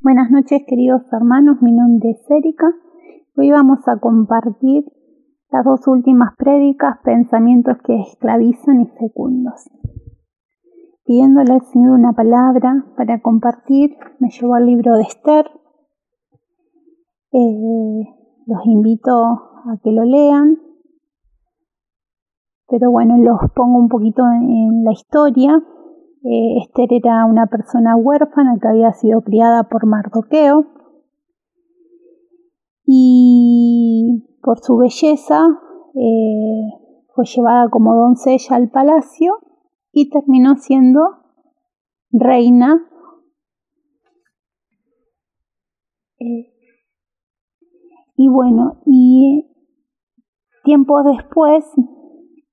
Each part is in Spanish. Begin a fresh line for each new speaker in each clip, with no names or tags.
Buenas noches queridos hermanos, mi nombre es Erika. Hoy vamos a compartir las dos últimas prédicas, pensamientos que esclavizan y fecundos. Pidiéndole al Señor una palabra para compartir, me llevó al libro de Esther. Eh, los invito a que lo lean, pero bueno, los pongo un poquito en la historia eh, Esther era una persona huérfana que había sido criada por Mardoqueo y por su belleza eh, fue llevada como doncella al palacio y terminó siendo reina. Eh, y bueno, y tiempo después,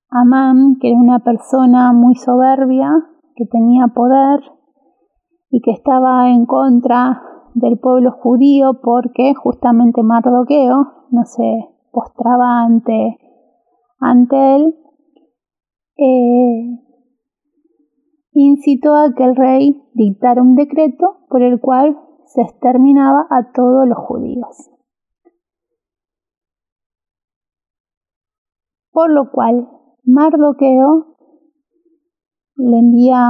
Amán, que era una persona muy soberbia, que tenía poder y que estaba en contra del pueblo judío porque justamente Mardoqueo no se postraba ante, ante él, eh, incitó a que el rey dictara un decreto por el cual se exterminaba a todos los judíos. Por lo cual Mardoqueo le envía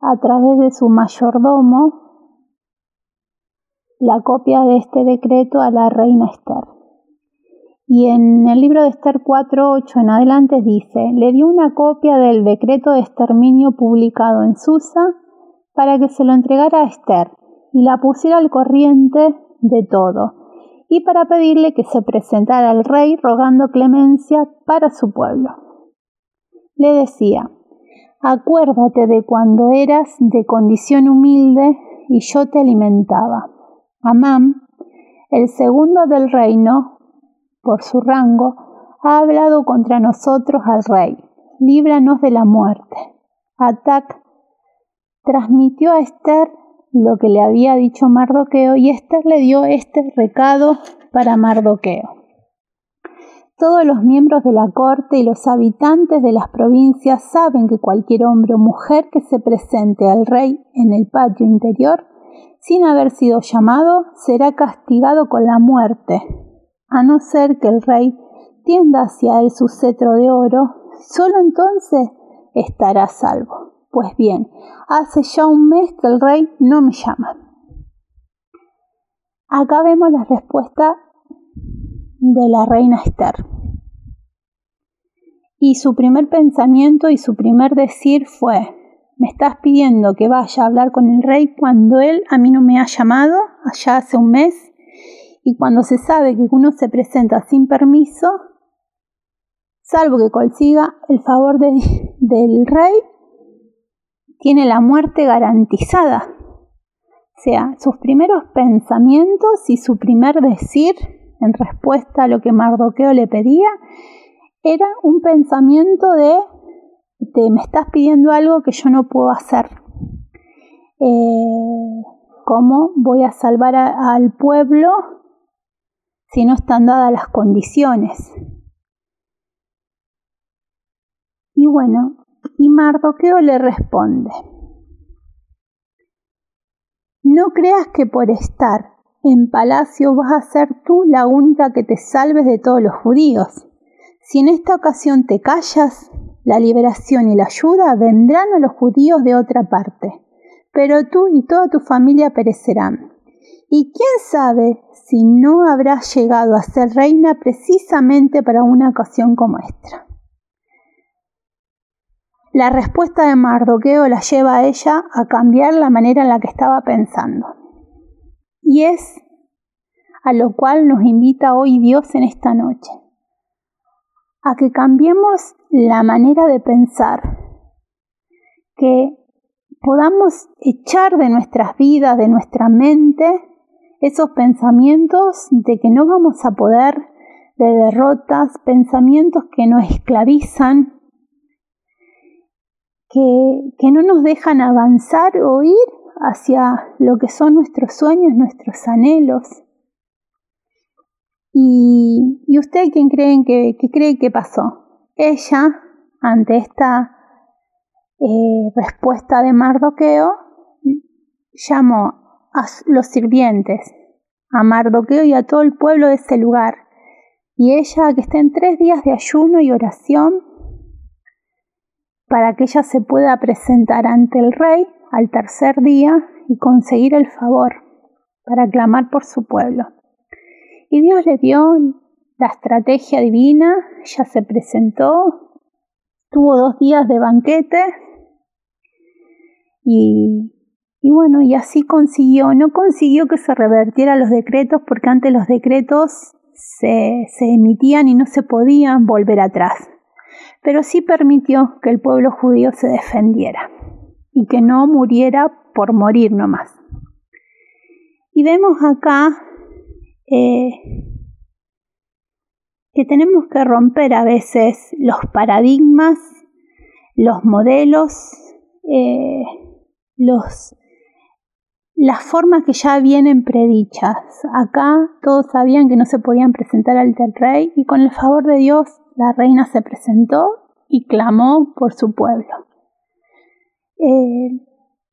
a través de su mayordomo la copia de este decreto a la reina Esther. Y en el libro de Esther 4.8 en adelante dice, le dio una copia del decreto de exterminio publicado en Susa para que se lo entregara a Esther y la pusiera al corriente de todo, y para pedirle que se presentara al rey rogando clemencia para su pueblo le decía, acuérdate de cuando eras de condición humilde y yo te alimentaba. Amán, el segundo del reino, por su rango, ha hablado contra nosotros al rey. Líbranos de la muerte. Atac transmitió a Esther lo que le había dicho Mardoqueo y Esther le dio este recado para Mardoqueo. Todos los miembros de la corte y los habitantes de las provincias saben que cualquier hombre o mujer que se presente al rey en el patio interior sin haber sido llamado será castigado con la muerte, a no ser que el rey tienda hacia él su cetro de oro, solo entonces estará salvo. Pues bien, hace ya un mes que el rey no me llama. Acá vemos la respuesta de la reina Esther. Y su primer pensamiento y su primer decir fue, me estás pidiendo que vaya a hablar con el rey cuando él a mí no me ha llamado, allá hace un mes, y cuando se sabe que uno se presenta sin permiso, salvo que consiga el favor del rey, tiene la muerte garantizada. O sea, sus primeros pensamientos y su primer decir en respuesta a lo que Mardoqueo le pedía, era un pensamiento de, me estás pidiendo algo que yo no puedo hacer. Eh, ¿Cómo voy a salvar al pueblo si no están dadas las condiciones? Y bueno, y Mardoqueo le responde, no creas que por estar en palacio vas a ser tú la única que te salves de todos los judíos. Si en esta ocasión te callas, la liberación y la ayuda vendrán a los judíos de otra parte, pero tú y toda tu familia perecerán. Y quién sabe si no habrás llegado a ser reina precisamente para una ocasión como esta. La respuesta de Mardoqueo la lleva a ella a cambiar la manera en la que estaba pensando. Y es a lo cual nos invita hoy Dios en esta noche, a que cambiemos la manera de pensar, que podamos echar de nuestras vidas, de nuestra mente, esos pensamientos de que no vamos a poder, de derrotas, pensamientos que nos esclavizan, que, que no nos dejan avanzar o ir hacia lo que son nuestros sueños, nuestros anhelos. ¿Y, usted quién cree que, cree que pasó? Ella, ante esta eh, respuesta de Mardoqueo, llamó a los sirvientes, a Mardoqueo y a todo el pueblo de ese lugar, y ella que esté en tres días de ayuno y oración para que ella se pueda presentar ante el rey al tercer día y conseguir el favor para clamar por su pueblo. Y Dios le dio la estrategia divina, ella se presentó, tuvo dos días de banquete y, y bueno, y así consiguió, no consiguió que se revertieran los decretos porque antes los decretos se, se emitían y no se podían volver atrás, pero sí permitió que el pueblo judío se defendiera y que no muriera por morir nomás. Y vemos acá eh, que tenemos que romper a veces los paradigmas, los modelos, eh, los, las formas que ya vienen predichas. Acá todos sabían que no se podían presentar al rey y con el favor de Dios la reina se presentó y clamó por su pueblo. Eh,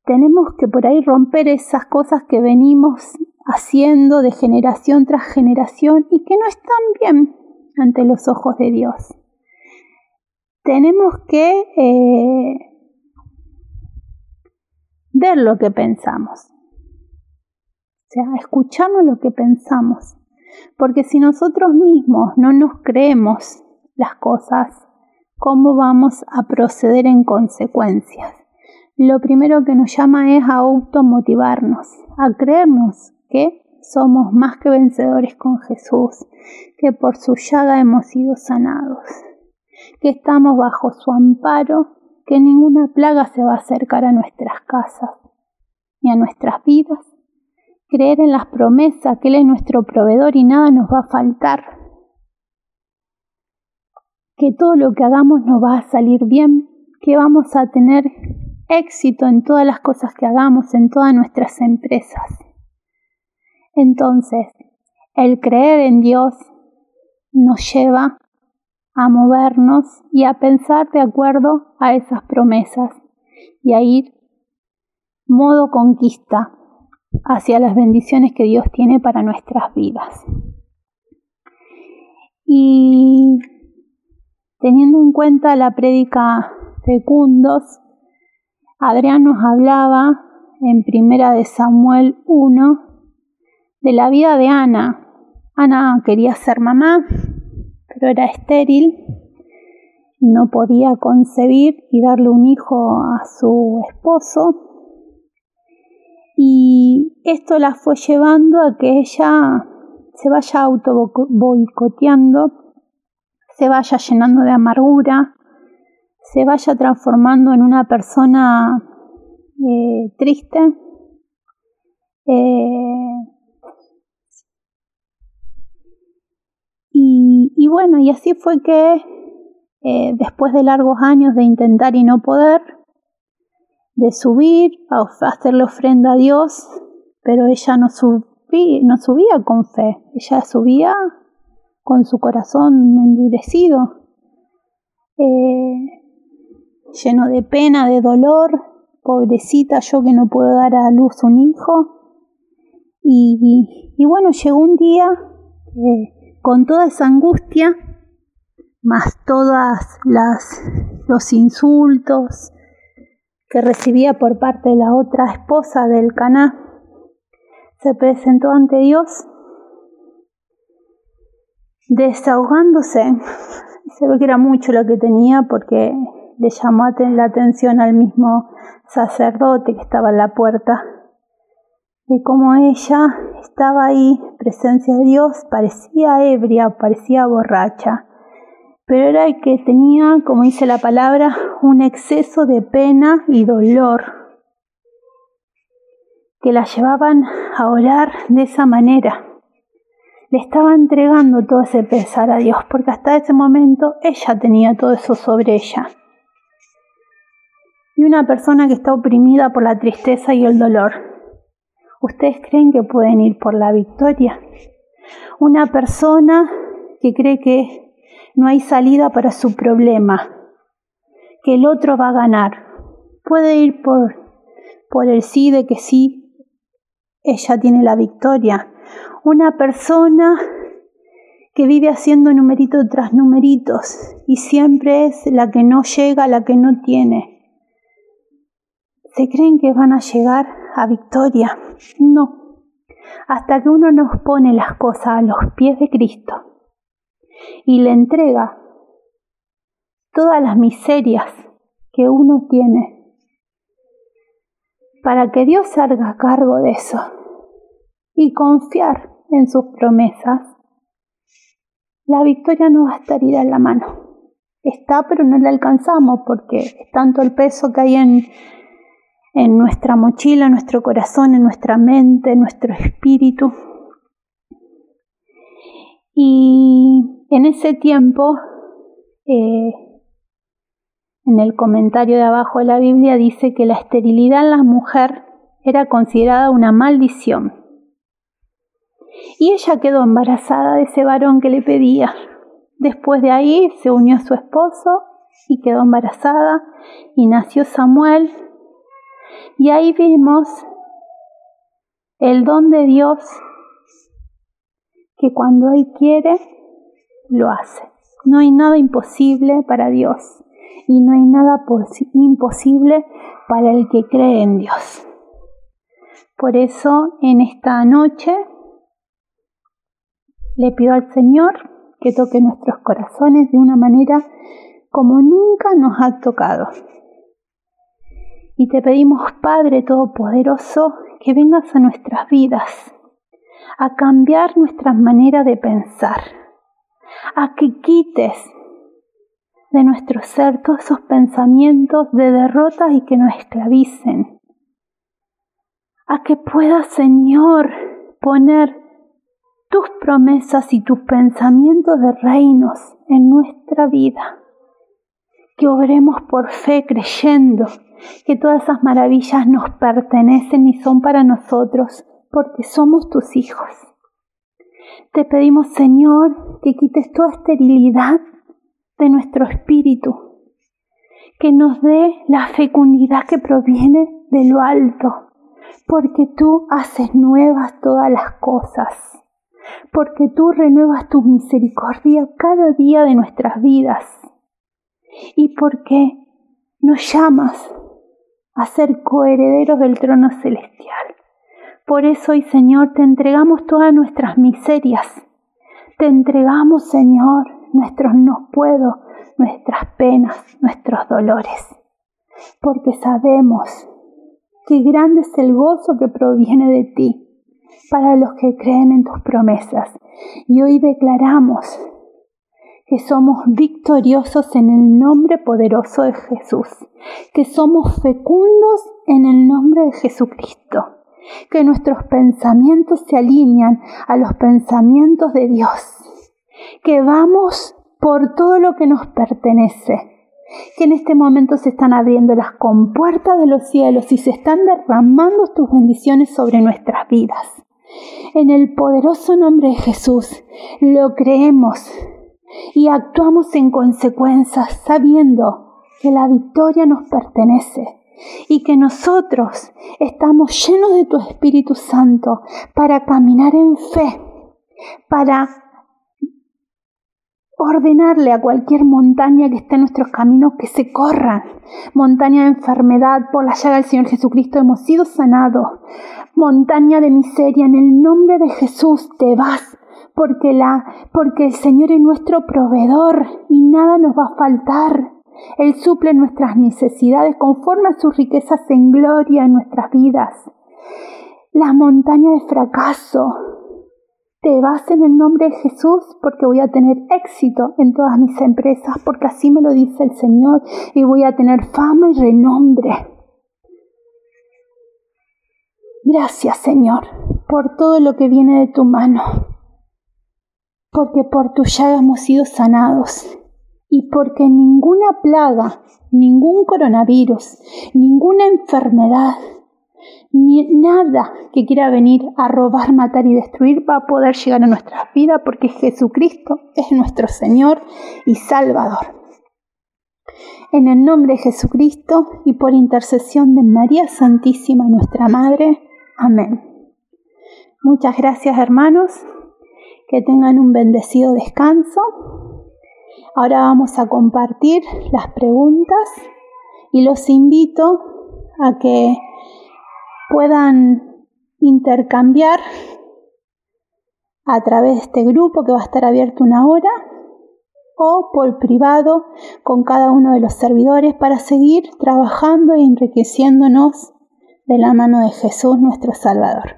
tenemos que por ahí romper esas cosas que venimos haciendo de generación tras generación y que no están bien ante los ojos de Dios. Tenemos que eh, ver lo que pensamos, o sea, escucharnos lo que pensamos, porque si nosotros mismos no nos creemos las cosas, ¿cómo vamos a proceder en consecuencias? Lo primero que nos llama es a automotivarnos, a creernos que somos más que vencedores con Jesús, que por su llaga hemos sido sanados, que estamos bajo su amparo, que ninguna plaga se va a acercar a nuestras casas ni a nuestras vidas, creer en las promesas que Él es nuestro proveedor y nada nos va a faltar, que todo lo que hagamos nos va a salir bien, que vamos a tener éxito en todas las cosas que hagamos, en todas nuestras empresas. Entonces, el creer en Dios nos lleva a movernos y a pensar de acuerdo a esas promesas y a ir modo conquista hacia las bendiciones que Dios tiene para nuestras vidas. Y teniendo en cuenta la prédica fecundos, Adrián nos hablaba en Primera de Samuel 1 de la vida de Ana. Ana quería ser mamá, pero era estéril, no podía concebir y darle un hijo a su esposo. Y esto la fue llevando a que ella se vaya auto boicoteando, se vaya llenando de amargura, se vaya transformando en una persona eh, triste. Eh, y, bueno, y así fue que eh, después de largos años de intentar y no poder, de subir a hacerle ofrenda a Dios, pero ella no, no subía con fe, ella subía con su corazón endurecido lleno de pena, de dolor, pobrecita yo que no puedo dar a luz un hijo. Y, bueno, llegó un día eh, con toda esa angustia, más todas las los insultos que recibía por parte de la otra esposa del Caná, se presentó ante Dios desahogándose. Se ve que era mucho lo que tenía porque le llamó la atención al mismo sacerdote que estaba en la puerta, de cómo ella estaba ahí, presencia de Dios, parecía ebria, parecía borracha, pero era el que tenía, como dice la palabra, un exceso de pena y dolor, que la llevaban a orar de esa manera. Le estaba entregando todo ese pesar a Dios, porque hasta ese momento ella tenía todo eso sobre ella y una persona que está oprimida por la tristeza y el dolor. ¿Ustedes creen que pueden ir por la victoria? Una persona que cree que no hay salida para su problema, que el otro va a ganar. Puede ir por, por el sí de que sí, ella tiene la victoria. Una persona que vive haciendo numerito tras numeritos y siempre es la que no llega, la que no tiene. ¿Se creen que van a llegar a victoria? No. Hasta que uno nos pone las cosas a los pies de Cristo y le entrega todas las miserias que uno tiene para que Dios salga a cargo de eso y confiar en sus promesas, la victoria no va a estar ida en la mano. Está, pero no la alcanzamos porque es tanto el peso que hay en, en nuestra mochila, en nuestro corazón, en nuestra mente, en nuestro espíritu. Y en ese tiempo, eh, en el comentario de abajo de la Biblia dice que la esterilidad en la mujer era considerada una maldición. Y ella quedó embarazada de ese varón que le pedía. Después de ahí se unió a su esposo y quedó embarazada y nació Samuel. Y ahí vimos el don de Dios que cuando Él quiere, lo hace. No hay nada imposible para Dios y no hay nada imposible para el que cree en Dios. Por eso en esta noche le pido al Señor que toque nuestros corazones de una manera como nunca nos ha tocado. Y te pedimos, Padre Todopoderoso, que vengas a nuestras vidas a cambiar nuestra manera de pensar, a que quites de nuestro ser todos esos pensamientos de derrota y que nos esclavicen, a que puedas, Señor, poner tus promesas y tus pensamientos de reinos en nuestra vida. Que obremos por fe creyendo que todas esas maravillas nos pertenecen y son para nosotros porque somos tus hijos. Te pedimos, Señor, que quites toda esterilidad de nuestro espíritu, que nos dé la fecundidad que proviene de lo alto, porque tú haces nuevas todas las cosas, porque tú renuevas tu misericordia cada día de nuestras vidas, y porque nos llamas a ser coherederos del trono celestial. Por eso hoy, Señor, te entregamos todas nuestras miserias. Te entregamos, Señor, nuestros no puedo, nuestras penas, nuestros dolores. Porque sabemos que grande es el gozo que proviene de ti para los que creen en tus promesas. Y hoy declaramos que somos victoriosos en el nombre poderoso de Jesús, que somos fecundos en el nombre de Jesucristo que nuestros pensamientos se alinean a los pensamientos de Dios, que vamos por todo lo que nos pertenece, que en este momento se están abriendo las compuertas de los cielos y se están derramando tus bendiciones sobre nuestras vidas. En el poderoso nombre de Jesús lo creemos y actuamos en consecuencia sabiendo que la victoria nos pertenece y que nosotros estamos llenos de tu Espíritu Santo para caminar en fe, para ordenarle a cualquier montaña que esté en nuestros caminos que se corran. Montaña de enfermedad, por la llaga del Señor Jesucristo hemos sido sanados. Montaña de miseria, en el nombre de Jesús te vas. Porque, la, porque el Señor es nuestro proveedor y nada nos va a faltar. Él suple nuestras necesidades conforme a sus riquezas en gloria en nuestras vidas. La montaña de fracaso. Te vas en el nombre de Jesús porque voy a tener éxito en todas mis empresas, porque así me lo dice el Señor, y voy a tener fama y renombre. Gracias Señor por todo lo que viene de tu mano, porque por tu llaga hemos sido sanados y porque ninguna plaga, ningún coronavirus, ninguna enfermedad, ni nada que quiera venir a robar, matar y destruir va a poder llegar a nuestras vidas porque Jesucristo es nuestro Señor y Salvador. En el nombre de Jesucristo y por intercesión de María Santísima, nuestra Madre. Amén. Muchas gracias hermanos, que tengan un bendecido descanso. Ahora vamos a compartir las preguntas y los invito a que puedan intercambiar a través de este grupo que va a estar abierto una hora o por privado con cada uno de los servidores para seguir trabajando e enriqueciéndonos de la mano de Jesús nuestro Salvador.